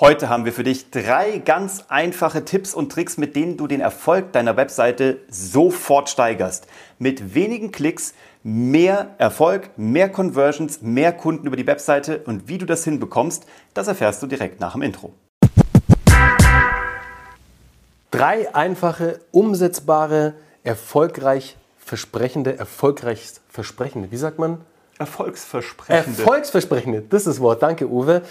Heute haben wir für dich drei ganz einfache Tipps und Tricks, mit denen du den Erfolg deiner Webseite sofort steigerst. Mit wenigen Klicks mehr Erfolg, mehr Conversions, mehr Kunden über die Webseite und wie du das hinbekommst, das erfährst du direkt nach dem Intro. Drei einfache, umsetzbare, erfolgreich versprechende, erfolgreich versprechende, wie sagt man? Erfolgsversprechende. Erfolgsversprechende, das ist das Wort. Danke, Uwe.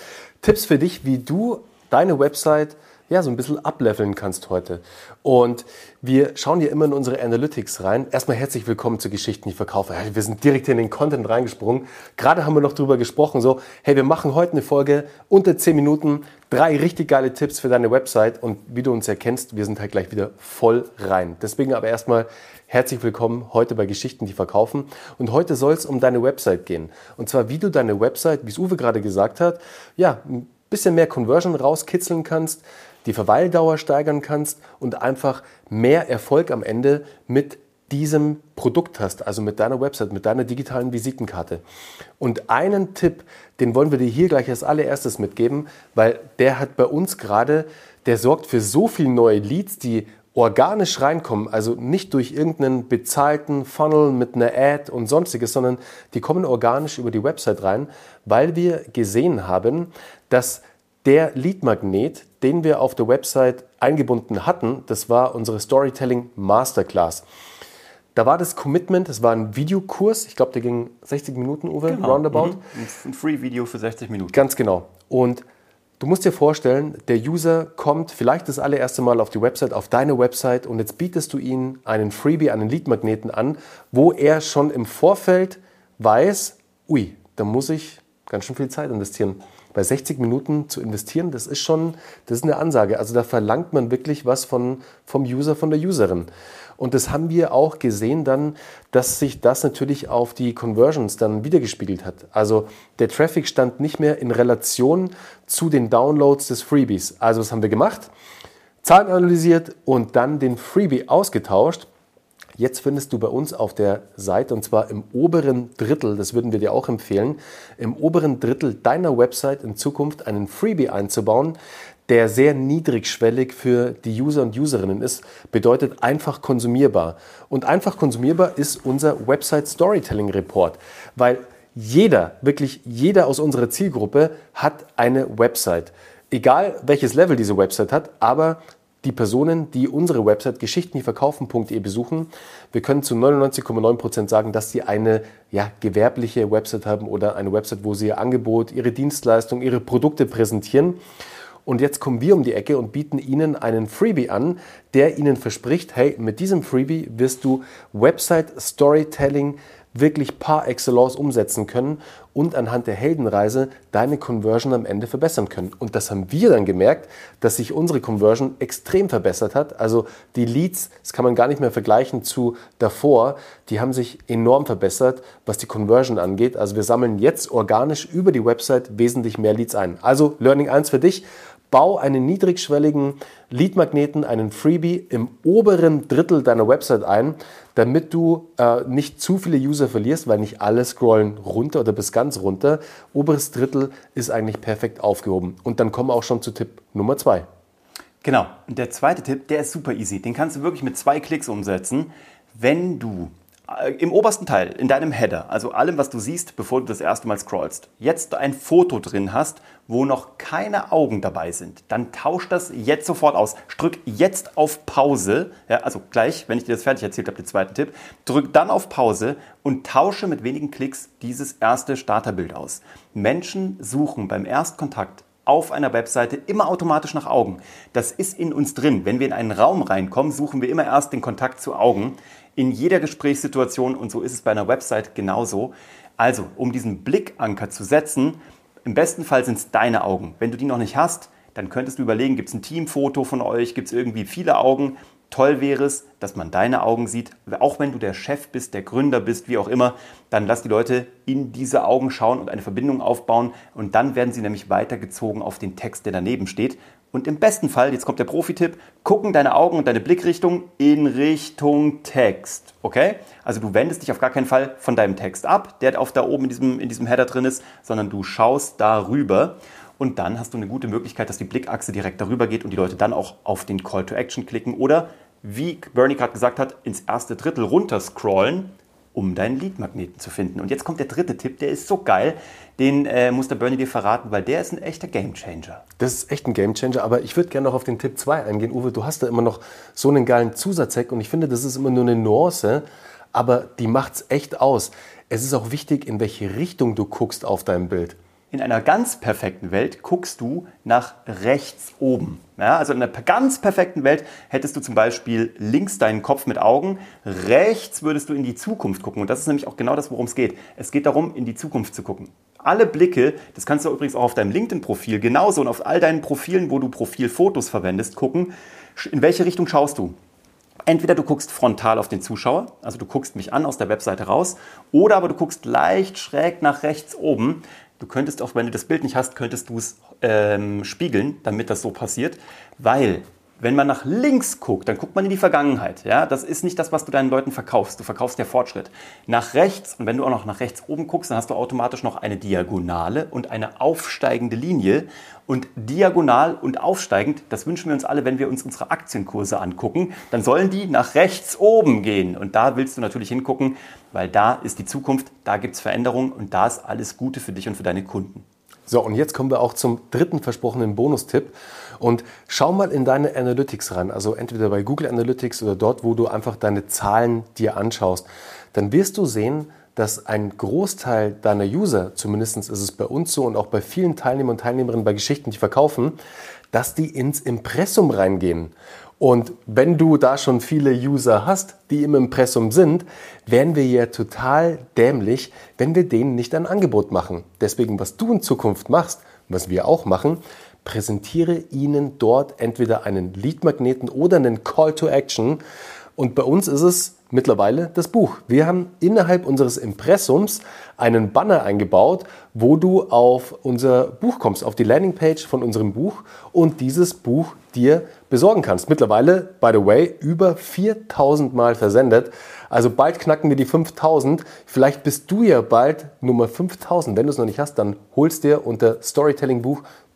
Tipps für dich, wie du deine Website ja, so ein bisschen ableveln kannst heute. Und wir schauen hier immer in unsere Analytics rein. Erstmal herzlich willkommen zu Geschichten, die ich verkaufe. Wir sind direkt in den Content reingesprungen. Gerade haben wir noch drüber gesprochen, so, hey, wir machen heute eine Folge unter 10 Minuten, drei richtig geile Tipps für deine Website. Und wie du uns erkennst, wir sind halt gleich wieder voll rein. Deswegen aber erstmal herzlich willkommen heute bei Geschichten, die verkaufen. Und heute soll es um deine Website gehen. Und zwar, wie du deine Website, wie es Uwe gerade gesagt hat, ja, ein bisschen mehr Conversion rauskitzeln kannst, die Verweildauer steigern kannst und einfach mehr Erfolg am Ende mit diesem Produkt hast, also mit deiner Website, mit deiner digitalen Visitenkarte. Und einen Tipp, den wollen wir dir hier gleich als allererstes mitgeben, weil der hat bei uns gerade, der sorgt für so viele neue Leads, die organisch reinkommen, also nicht durch irgendeinen bezahlten Funnel mit einer Ad und sonstiges, sondern die kommen organisch über die Website rein, weil wir gesehen haben, dass der Lead-Magnet, den wir auf der Website eingebunden hatten, das war unsere Storytelling Masterclass. Da war das Commitment, das war ein Videokurs, ich glaube, der ging 60 Minuten, Uwe, genau. roundabout. Mhm. Ein Free-Video für 60 Minuten. Ganz genau. Und du musst dir vorstellen, der User kommt vielleicht das allererste Mal auf die Website, auf deine Website und jetzt bietest du ihm einen Freebie, einen Lead-Magneten an, wo er schon im Vorfeld weiß, ui, da muss ich ganz schön viel Zeit investieren bei 60 Minuten zu investieren, das ist schon, das ist eine Ansage. Also da verlangt man wirklich was von, vom User, von der Userin. Und das haben wir auch gesehen dann, dass sich das natürlich auf die Conversions dann wiedergespiegelt hat. Also der Traffic stand nicht mehr in Relation zu den Downloads des Freebies. Also was haben wir gemacht? Zahlen analysiert und dann den Freebie ausgetauscht Jetzt findest du bei uns auf der Seite, und zwar im oberen Drittel, das würden wir dir auch empfehlen, im oberen Drittel deiner Website in Zukunft einen Freebie einzubauen, der sehr niedrigschwellig für die User und Userinnen ist, bedeutet einfach konsumierbar. Und einfach konsumierbar ist unser Website Storytelling Report, weil jeder, wirklich jeder aus unserer Zielgruppe hat eine Website. Egal welches Level diese Website hat, aber die Personen, die unsere Website geschichtendieverkaufen.de besuchen, wir können zu 99,9% sagen, dass sie eine ja, gewerbliche Website haben oder eine Website, wo sie ihr Angebot, ihre Dienstleistung, ihre Produkte präsentieren. Und jetzt kommen wir um die Ecke und bieten Ihnen einen Freebie an, der Ihnen verspricht, hey, mit diesem Freebie wirst du Website Storytelling wirklich par excellence umsetzen können und anhand der Heldenreise deine Conversion am Ende verbessern können. Und das haben wir dann gemerkt, dass sich unsere Conversion extrem verbessert hat. Also die Leads, das kann man gar nicht mehr vergleichen zu davor, die haben sich enorm verbessert, was die Conversion angeht. Also wir sammeln jetzt organisch über die Website wesentlich mehr Leads ein. Also Learning 1 für dich, Bau einen niedrigschwelligen Lead-Magneten, einen Freebie im oberen Drittel deiner Website ein, damit du äh, nicht zu viele User verlierst, weil nicht alle scrollen runter oder bis ganz runter. Oberes Drittel ist eigentlich perfekt aufgehoben. Und dann kommen wir auch schon zu Tipp Nummer zwei. Genau. Und der zweite Tipp, der ist super easy. Den kannst du wirklich mit zwei Klicks umsetzen. Wenn du im obersten Teil, in deinem Header, also allem, was du siehst, bevor du das erste Mal scrollst, jetzt ein Foto drin hast, wo noch keine Augen dabei sind, dann tausch das jetzt sofort aus. Drück jetzt auf Pause, ja, also gleich, wenn ich dir das fertig erzählt habe, den zweiten Tipp, drück dann auf Pause und tausche mit wenigen Klicks dieses erste Starterbild aus. Menschen suchen beim Erstkontakt auf einer Webseite immer automatisch nach Augen. Das ist in uns drin. Wenn wir in einen Raum reinkommen, suchen wir immer erst den Kontakt zu Augen in jeder Gesprächssituation und so ist es bei einer Website genauso. Also, um diesen Blickanker zu setzen, im besten Fall sind es deine Augen. Wenn du die noch nicht hast, dann könntest du überlegen, gibt es ein Teamfoto von euch, gibt es irgendwie viele Augen. Toll wäre es, dass man deine Augen sieht, auch wenn du der Chef bist, der Gründer bist, wie auch immer, dann lass die Leute in diese Augen schauen und eine Verbindung aufbauen und dann werden sie nämlich weitergezogen auf den Text, der daneben steht und im besten Fall, jetzt kommt der Profi-Tipp, gucken deine Augen und deine Blickrichtung in Richtung Text. Okay? Also du wendest dich auf gar keinen Fall von deinem Text ab, der auf da oben in diesem, in diesem Header drin ist, sondern du schaust darüber. Und dann hast du eine gute Möglichkeit, dass die Blickachse direkt darüber geht und die Leute dann auch auf den Call to Action klicken oder, wie Bernie gerade gesagt hat, ins erste Drittel runter scrollen um deinen Leadmagneten zu finden. Und jetzt kommt der dritte Tipp, der ist so geil, den äh, muss der Bernie dir verraten, weil der ist ein echter Gamechanger. Das ist echt ein Gamechanger, aber ich würde gerne noch auf den Tipp 2 eingehen. Uwe, du hast da immer noch so einen geilen Zusatzhack und ich finde, das ist immer nur eine Nuance, aber die macht es echt aus. Es ist auch wichtig, in welche Richtung du guckst auf deinem Bild. In einer ganz perfekten Welt guckst du nach rechts oben. Ja, also in einer ganz perfekten Welt hättest du zum Beispiel links deinen Kopf mit Augen, rechts würdest du in die Zukunft gucken. Und das ist nämlich auch genau das, worum es geht. Es geht darum, in die Zukunft zu gucken. Alle Blicke, das kannst du übrigens auch auf deinem LinkedIn-Profil genauso und auf all deinen Profilen, wo du Profilfotos verwendest, gucken, in welche Richtung schaust du. Entweder du guckst frontal auf den Zuschauer, also du guckst mich an aus der Webseite raus, oder aber du guckst leicht schräg nach rechts oben. Du könntest auch, wenn du das Bild nicht hast, könntest du es ähm, spiegeln, damit das so passiert, weil wenn man nach links guckt, dann guckt man in die Vergangenheit. Ja? Das ist nicht das, was du deinen Leuten verkaufst. Du verkaufst ja Fortschritt. Nach rechts, und wenn du auch noch nach rechts oben guckst, dann hast du automatisch noch eine Diagonale und eine aufsteigende Linie. Und diagonal und aufsteigend, das wünschen wir uns alle, wenn wir uns unsere Aktienkurse angucken, dann sollen die nach rechts oben gehen. Und da willst du natürlich hingucken, weil da ist die Zukunft, da gibt es Veränderungen und da ist alles Gute für dich und für deine Kunden. So, und jetzt kommen wir auch zum dritten versprochenen Bonustipp. Und schau mal in deine Analytics rein, also entweder bei Google Analytics oder dort, wo du einfach deine Zahlen dir anschaust. Dann wirst du sehen, dass ein Großteil deiner User, zumindest ist es bei uns so und auch bei vielen Teilnehmern und Teilnehmerinnen bei Geschichten, die verkaufen, dass die ins Impressum reingehen. Und wenn du da schon viele User hast, die im Impressum sind, wären wir ja total dämlich, wenn wir denen nicht ein Angebot machen. Deswegen, was du in Zukunft machst, was wir auch machen, präsentiere ihnen dort entweder einen Lead-Magneten oder einen Call to Action. Und bei uns ist es mittlerweile das Buch. Wir haben innerhalb unseres Impressums einen Banner eingebaut, wo du auf unser Buch kommst, auf die Landingpage von unserem Buch und dieses Buch dir besorgen kannst. Mittlerweile, by the way, über 4000 Mal versendet. Also bald knacken wir die 5000. Vielleicht bist du ja bald Nummer 5000. Wenn du es noch nicht hast, dann holst dir unter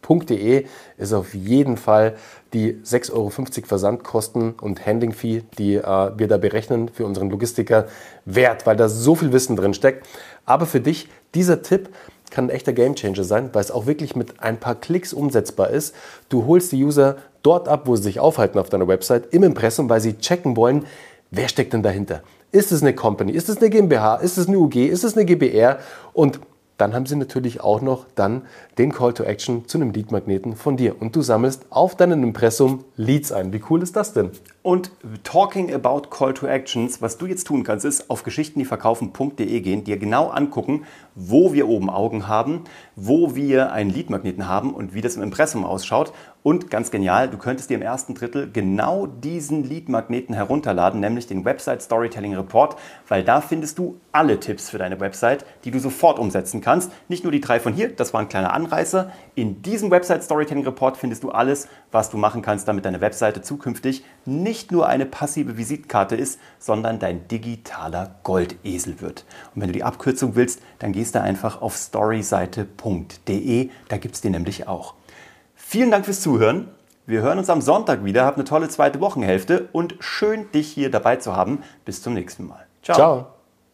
storytellingbuch.de ist auf jeden Fall die 6,50 Euro Versandkosten und Handling-Fee, die äh, wir da berechnen für unseren Logistiker, wert, weil da so viel Wissen drin steckt. Aber für dich, dieser Tipp kann ein echter Gamechanger sein, weil es auch wirklich mit ein paar Klicks umsetzbar ist. Du holst die User dort ab, wo sie sich aufhalten auf deiner Website, im Impressum, weil sie checken wollen, wer steckt denn dahinter. Ist es eine Company? Ist es eine GmbH? Ist es eine UG? Ist es eine GBR? Und dann haben sie natürlich auch noch dann den Call to Action zu einem Lead-Magneten von dir. Und du sammelst auf deinem Impressum Leads ein. Wie cool ist das denn? Und talking about Call to Actions, was du jetzt tun kannst, ist auf geschichtendieverkaufen.de gehen, dir genau angucken, wo wir oben Augen haben, wo wir einen Lead-Magneten haben und wie das im Impressum ausschaut. Und ganz genial, du könntest dir im ersten Drittel genau diesen Lead-Magneten herunterladen, nämlich den Website Storytelling Report, weil da findest du alle Tipps für deine Website, die du sofort umsetzen kannst. Nicht nur die drei von hier, das war ein kleiner Anreißer. In diesem Website Storytelling Report findest du alles, was du machen kannst, damit deine Webseite zukünftig nicht nur eine passive Visitkarte ist, sondern dein digitaler Goldesel wird. Und wenn du die Abkürzung willst, dann gehst du einfach auf storyseite.de, da gibt es die nämlich auch. Vielen Dank fürs Zuhören. Wir hören uns am Sonntag wieder. Hab eine tolle zweite Wochenhälfte und schön, dich hier dabei zu haben. Bis zum nächsten Mal. Ciao. Ciao.